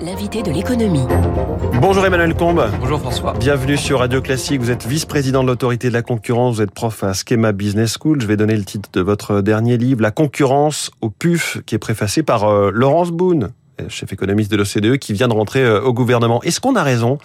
l'invité de l'économie. Bonjour Emmanuel Combe. Bonjour François. Bienvenue sur Radio Classique. Vous êtes vice-président de l'autorité de la concurrence. Vous êtes prof à Schema Business School. Je vais donner le titre de votre dernier livre, La concurrence au PUF, qui est préfacé par euh, Laurence Boone chef économiste de l'OCDE, qui vient de rentrer euh, au gouvernement. Est-ce qu'on a raison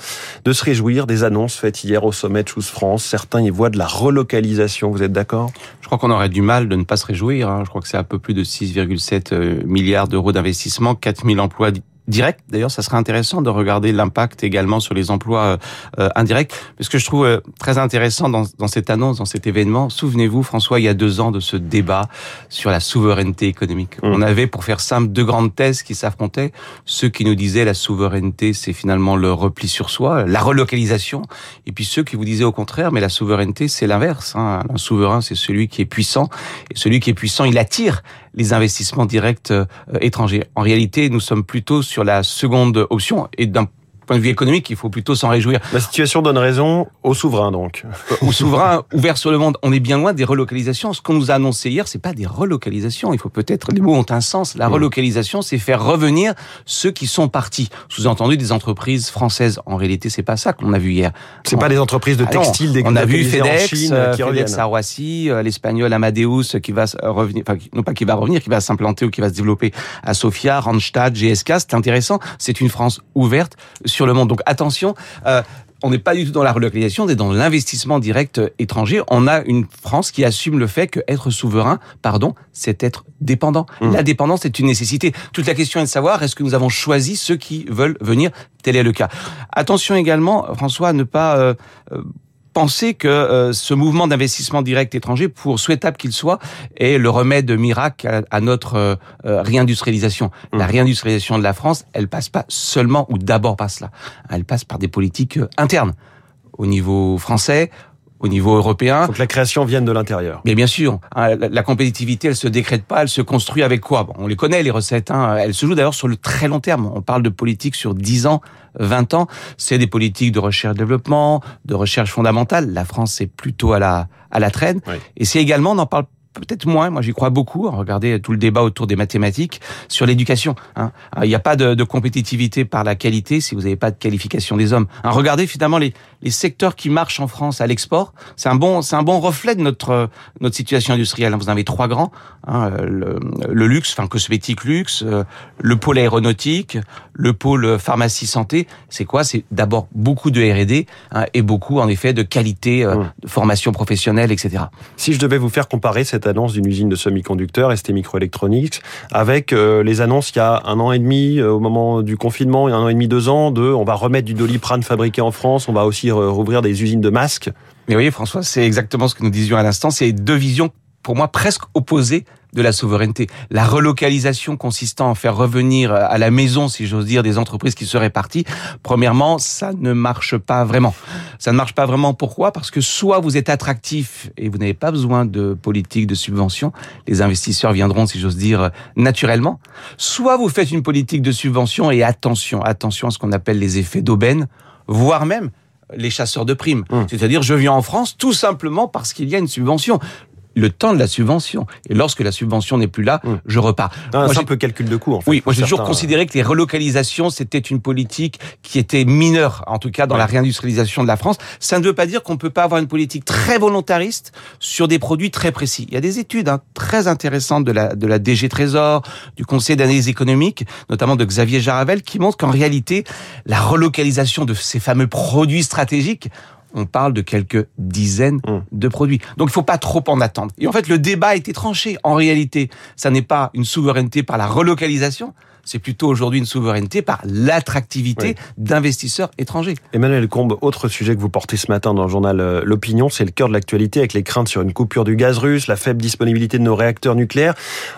de se réjouir des annonces faites hier au sommet de Choose France? Certains y voient de la relocalisation, vous êtes d'accord? Je crois qu'on aurait du mal de ne pas se réjouir. Hein. Je crois que c'est un peu plus de 6,7 euh, milliards d'euros d'investissement, 4000 emplois direct. D'ailleurs, ça serait intéressant de regarder l'impact également sur les emplois euh, euh indirects. Ce que je trouve euh, très intéressant dans, dans, cette annonce, dans cet événement, souvenez-vous, François, il y a deux ans de ce débat sur la souveraineté économique. Mmh. On avait, pour faire simple, deux grandes thèses qui s'affrontaient. Ceux qui nous disaient la souveraineté, c'est finalement le repli sur soi, la relocalisation. Et puis ceux qui vous disaient au contraire, mais la souveraineté, c'est l'inverse. Hein. Un souverain, c'est celui qui est puissant. Et celui qui est puissant, il attire les investissements directs euh, étrangers. En réalité, nous sommes plutôt sur la seconde option et d'un point de vue économique, il faut plutôt s'en réjouir. La situation donne raison aux souverains, donc. aux souverains ouverts sur le monde. On est bien loin des relocalisations. Ce qu'on nous a annoncé hier, c'est pas des relocalisations. Il faut peut-être, les mots ont un sens. La mmh. relocalisation, c'est faire revenir ceux qui sont partis. Sous-entendu des entreprises françaises. En réalité, c'est pas ça qu'on a vu hier. C'est pas des entreprises de ah textile, des On a vu FedEx, Chine, euh, qui FedEx à Roissy, euh, l'espagnol Amadeus qui va revenir, enfin, non pas qui va revenir, qui va s'implanter ou qui va se développer à Sofia, Randstad, GSK. C'est intéressant. C'est une France ouverte sur le monde. Donc attention, euh, on n'est pas du tout dans la relocalisation, on est dans l'investissement direct étranger. On a une France qui assume le fait que être souverain, pardon, c'est être dépendant. Mmh. La dépendance est une nécessité. Toute la question est de savoir est-ce que nous avons choisi ceux qui veulent venir? Tel est le cas. Attention également, François, à ne pas euh, euh penser que euh, ce mouvement d'investissement direct étranger, pour souhaitable qu'il soit, est le remède miracle à, notre euh, euh, réindustrialisation. La mmh. réindustrialisation de la France, elle passe pas seulement ou d'abord par cela. Elle passe par des politiques internes au niveau français, au niveau européen. Que la création vienne de l'intérieur. Mais bien sûr, hein, la, compétitivité, elle se décrète pas, elle se construit avec quoi? Bon, On les connaît les recettes. Hein. Elle se joue d'ailleurs sur le très long terme. On parle de politique sur 10 ans, 20 ans. C'est des politiques de recherche-développement, de recherche fondamentale. La France est plutôt à la à la traîne. Et c'est également, on en parle peut-être moins. Moi, j'y crois beaucoup. Regardez tout le débat autour des mathématiques sur l'éducation. Hein. Il n'y a pas de, de, compétitivité par la qualité si vous n'avez pas de qualification des hommes. Hein, regardez finalement les, les secteurs qui marchent en France à l'export. C'est un bon, c'est un bon reflet de notre notre situation industrielle. Vous en avez trois grands hein, le, le, luxe, enfin cosmétique luxe, euh, le pôle aéronautique, le pôle pharmacie santé. C'est quoi? C'est d'abord beaucoup de R&D hein, et beaucoup en effet de qualité, euh, mmh. de formation professionnelle, etc. Si je devais vous faire comparer cette d'une usine de semi-conducteurs, ST Microelectronics, avec euh, les annonces il y a un an et demi, euh, au moment du confinement, il y a un an et demi, deux ans, de on va remettre du doliprane fabriqué en France, on va aussi rouvrir des usines de masques. Mais voyez, François, c'est exactement ce que nous disions à l'instant. C'est deux visions, pour moi, presque opposées de la souveraineté. La relocalisation consistant à faire revenir à la maison, si j'ose dire, des entreprises qui seraient parties, premièrement, ça ne marche pas vraiment. Ça ne marche pas vraiment. Pourquoi? Parce que soit vous êtes attractif et vous n'avez pas besoin de politique de subvention, les investisseurs viendront, si j'ose dire, naturellement. Soit vous faites une politique de subvention et attention, attention à ce qu'on appelle les effets d'aubaine, voire même les chasseurs de primes. Mmh. C'est-à-dire, je viens en France tout simplement parce qu'il y a une subvention le temps de la subvention. Et lorsque la subvention n'est plus là, mmh. je repars. Un simple calcul de coût, en fait. Oui, moi j'ai toujours considéré que les relocalisations, c'était une politique qui était mineure, en tout cas dans la réindustrialisation de la France. Ça ne veut pas dire qu'on ne peut pas avoir une politique très volontariste sur des produits très précis. Il y a des études hein, très intéressantes de la, de la DG Trésor, du Conseil d'analyse économique, notamment de Xavier Jaravel, qui montrent qu'en réalité, la relocalisation de ces fameux produits stratégiques on parle de quelques dizaines mmh. de produits. Donc il ne faut pas trop en attendre. Et en fait, le débat a été tranché. En réalité, ça n'est pas une souveraineté par la relocalisation, c'est plutôt aujourd'hui une souveraineté par l'attractivité d'investisseurs étrangers. Emmanuel Combe, autre sujet que vous portez ce matin dans le journal euh, L'Opinion, c'est le cœur de l'actualité avec les craintes sur une coupure du gaz russe, la faible disponibilité de nos réacteurs nucléaires.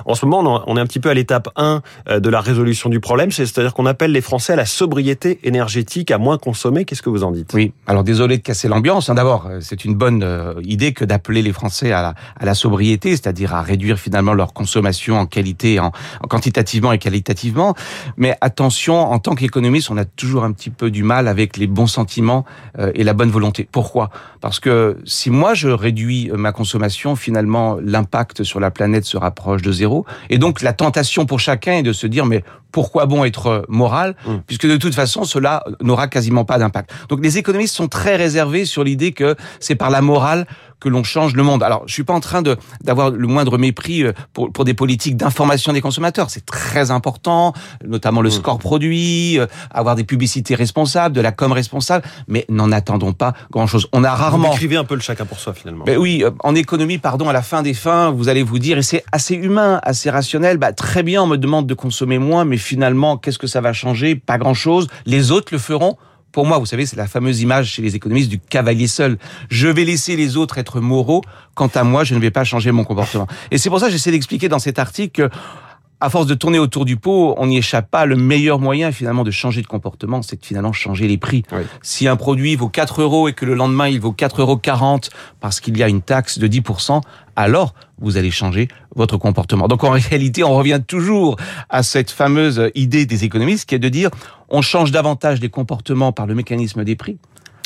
En ce moment, on est un petit peu à l'étape 1 euh, de la résolution du problème, c'est-à-dire qu'on appelle les Français à la sobriété énergétique, à moins consommer. Qu'est-ce que vous en dites? Oui, alors désolé de casser l'ambiance. Hein. D'abord, euh, c'est une bonne idée que d'appeler les Français à la, à la sobriété, c'est-à-dire à réduire finalement leur consommation en qualité, en, en quantitativement et qualitativement. Mais attention, en tant qu'économiste, on a toujours un petit peu du mal avec les bons sentiments euh, et la bonne volonté. Pourquoi? Parce que si moi je réduis ma consommation, finalement l'impact sur la planète se rapproche de zéro. Et donc la tentation pour chacun est de se dire mais pourquoi bon être moral? Mmh. puisque de toute façon cela n'aura quasiment pas d'impact. Donc les économistes sont très réservés sur l'idée que c'est par la morale que l'on change le monde. Alors, je suis pas en train de d'avoir le moindre mépris euh, pour, pour des politiques d'information des consommateurs. C'est très important, notamment le mmh. score produit, euh, avoir des publicités responsables, de la com responsable, mais n'en attendons pas grand-chose. On a rarement... Vous écrivez un peu le chacun pour soi, finalement. Ben oui, euh, en économie, pardon, à la fin des fins, vous allez vous dire, et c'est assez humain, assez rationnel, bah, très bien, on me demande de consommer moins, mais finalement, qu'est-ce que ça va changer? Pas grand-chose. Les autres le feront pour moi, vous savez, c'est la fameuse image chez les économistes du cavalier seul. Je vais laisser les autres être moraux. Quant à moi, je ne vais pas changer mon comportement. Et c'est pour ça que j'essaie d'expliquer dans cet article que, à force de tourner autour du pot, on n'y échappe pas. Le meilleur moyen, finalement, de changer de comportement, c'est de finalement changer les prix. Si un produit vaut 4 euros et que le lendemain, il vaut 4,40 euros parce qu'il y a une taxe de 10%, alors vous allez changer votre comportement. Donc en réalité, on revient toujours à cette fameuse idée des économistes qui est de dire on change davantage les comportements par le mécanisme des prix.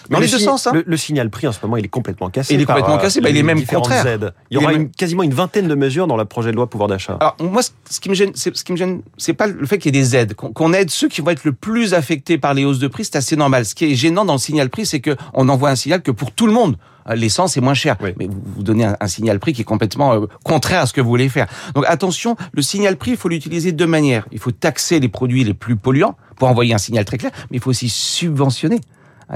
Dans les deux sens. Hein. Le, signal prix en ce moment, il est complètement cassé. Il est complètement cassé. Bah, il est même contraire. Il y aura quasiment une vingtaine de mesures dans le projet de loi pouvoir d'achat. Alors moi, ce qui me gêne, ce qui me gêne, c'est pas le fait qu'il y ait des aides, qu'on aide ceux qui vont être le plus affectés par les hausses de prix. C'est assez normal. Ce qui est gênant dans le signal prix, c'est que on envoie un signal que pour tout le monde, euh, l'essence est moins chère. Mais vous, donnez un, signal prix qui est complètement euh, contraire à ce que vous voulez faire. Donc attention, le signal prix, il faut l'utiliser de deux manières. Il faut taxer les produits les plus polluants pour envoyer un signal très clair, mais il faut aussi subventionner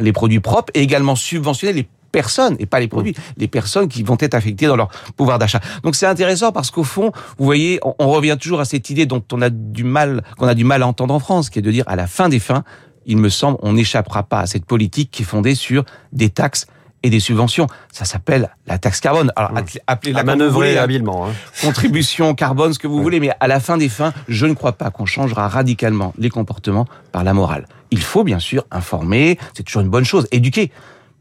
les produits propres et également subventionner les personnes et pas les produits, les personnes qui vont être affectées dans leur pouvoir d'achat. Donc c'est intéressant parce qu'au fond, vous voyez, on, on, revient toujours à cette idée dont on a du mal, qu'on a du mal à entendre en France, qui est de dire à la fin des fins, il me semble, on n'échappera pas à cette politique qui est fondée sur des taxes et des subventions. Ça s'appelle la taxe carbone. Alors mmh. appelez-la manœuvrer habilement. Hein. Contribution carbone, ce que vous voulez, mais à la fin des fins, je ne crois pas qu'on changera radicalement les comportements par la morale. Il faut bien sûr informer, c'est toujours une bonne chose, éduquer.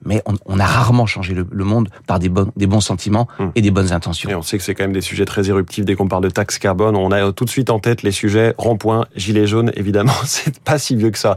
Mais on, a rarement changé le, monde par des, bons, des bons sentiments mmh. et des bonnes intentions. Et on sait que c'est quand même des sujets très éruptifs dès qu'on parle de taxe carbone. On a tout de suite en tête les sujets rond-point, gilet jaune, évidemment. C'est pas si vieux que ça.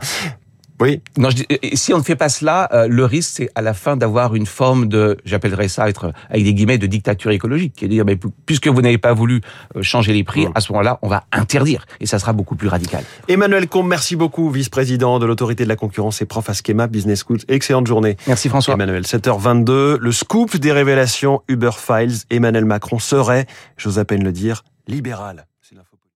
Oui. Non, je si on ne fait pas cela, euh, le risque c'est à la fin d'avoir une forme de, j'appellerais ça être avec des guillemets de dictature écologique, qui est dire, mais puisque vous n'avez pas voulu euh, changer les prix, mm. à ce moment-là, on va interdire et ça sera beaucoup plus radical. Emmanuel Combe, merci beaucoup, vice-président de l'autorité de la concurrence et prof à Schema Business School. Excellente journée. Merci François. Emmanuel, 7h22, le scoop des révélations Uber Files. Emmanuel Macron serait, j'ose à peine le dire, libéral.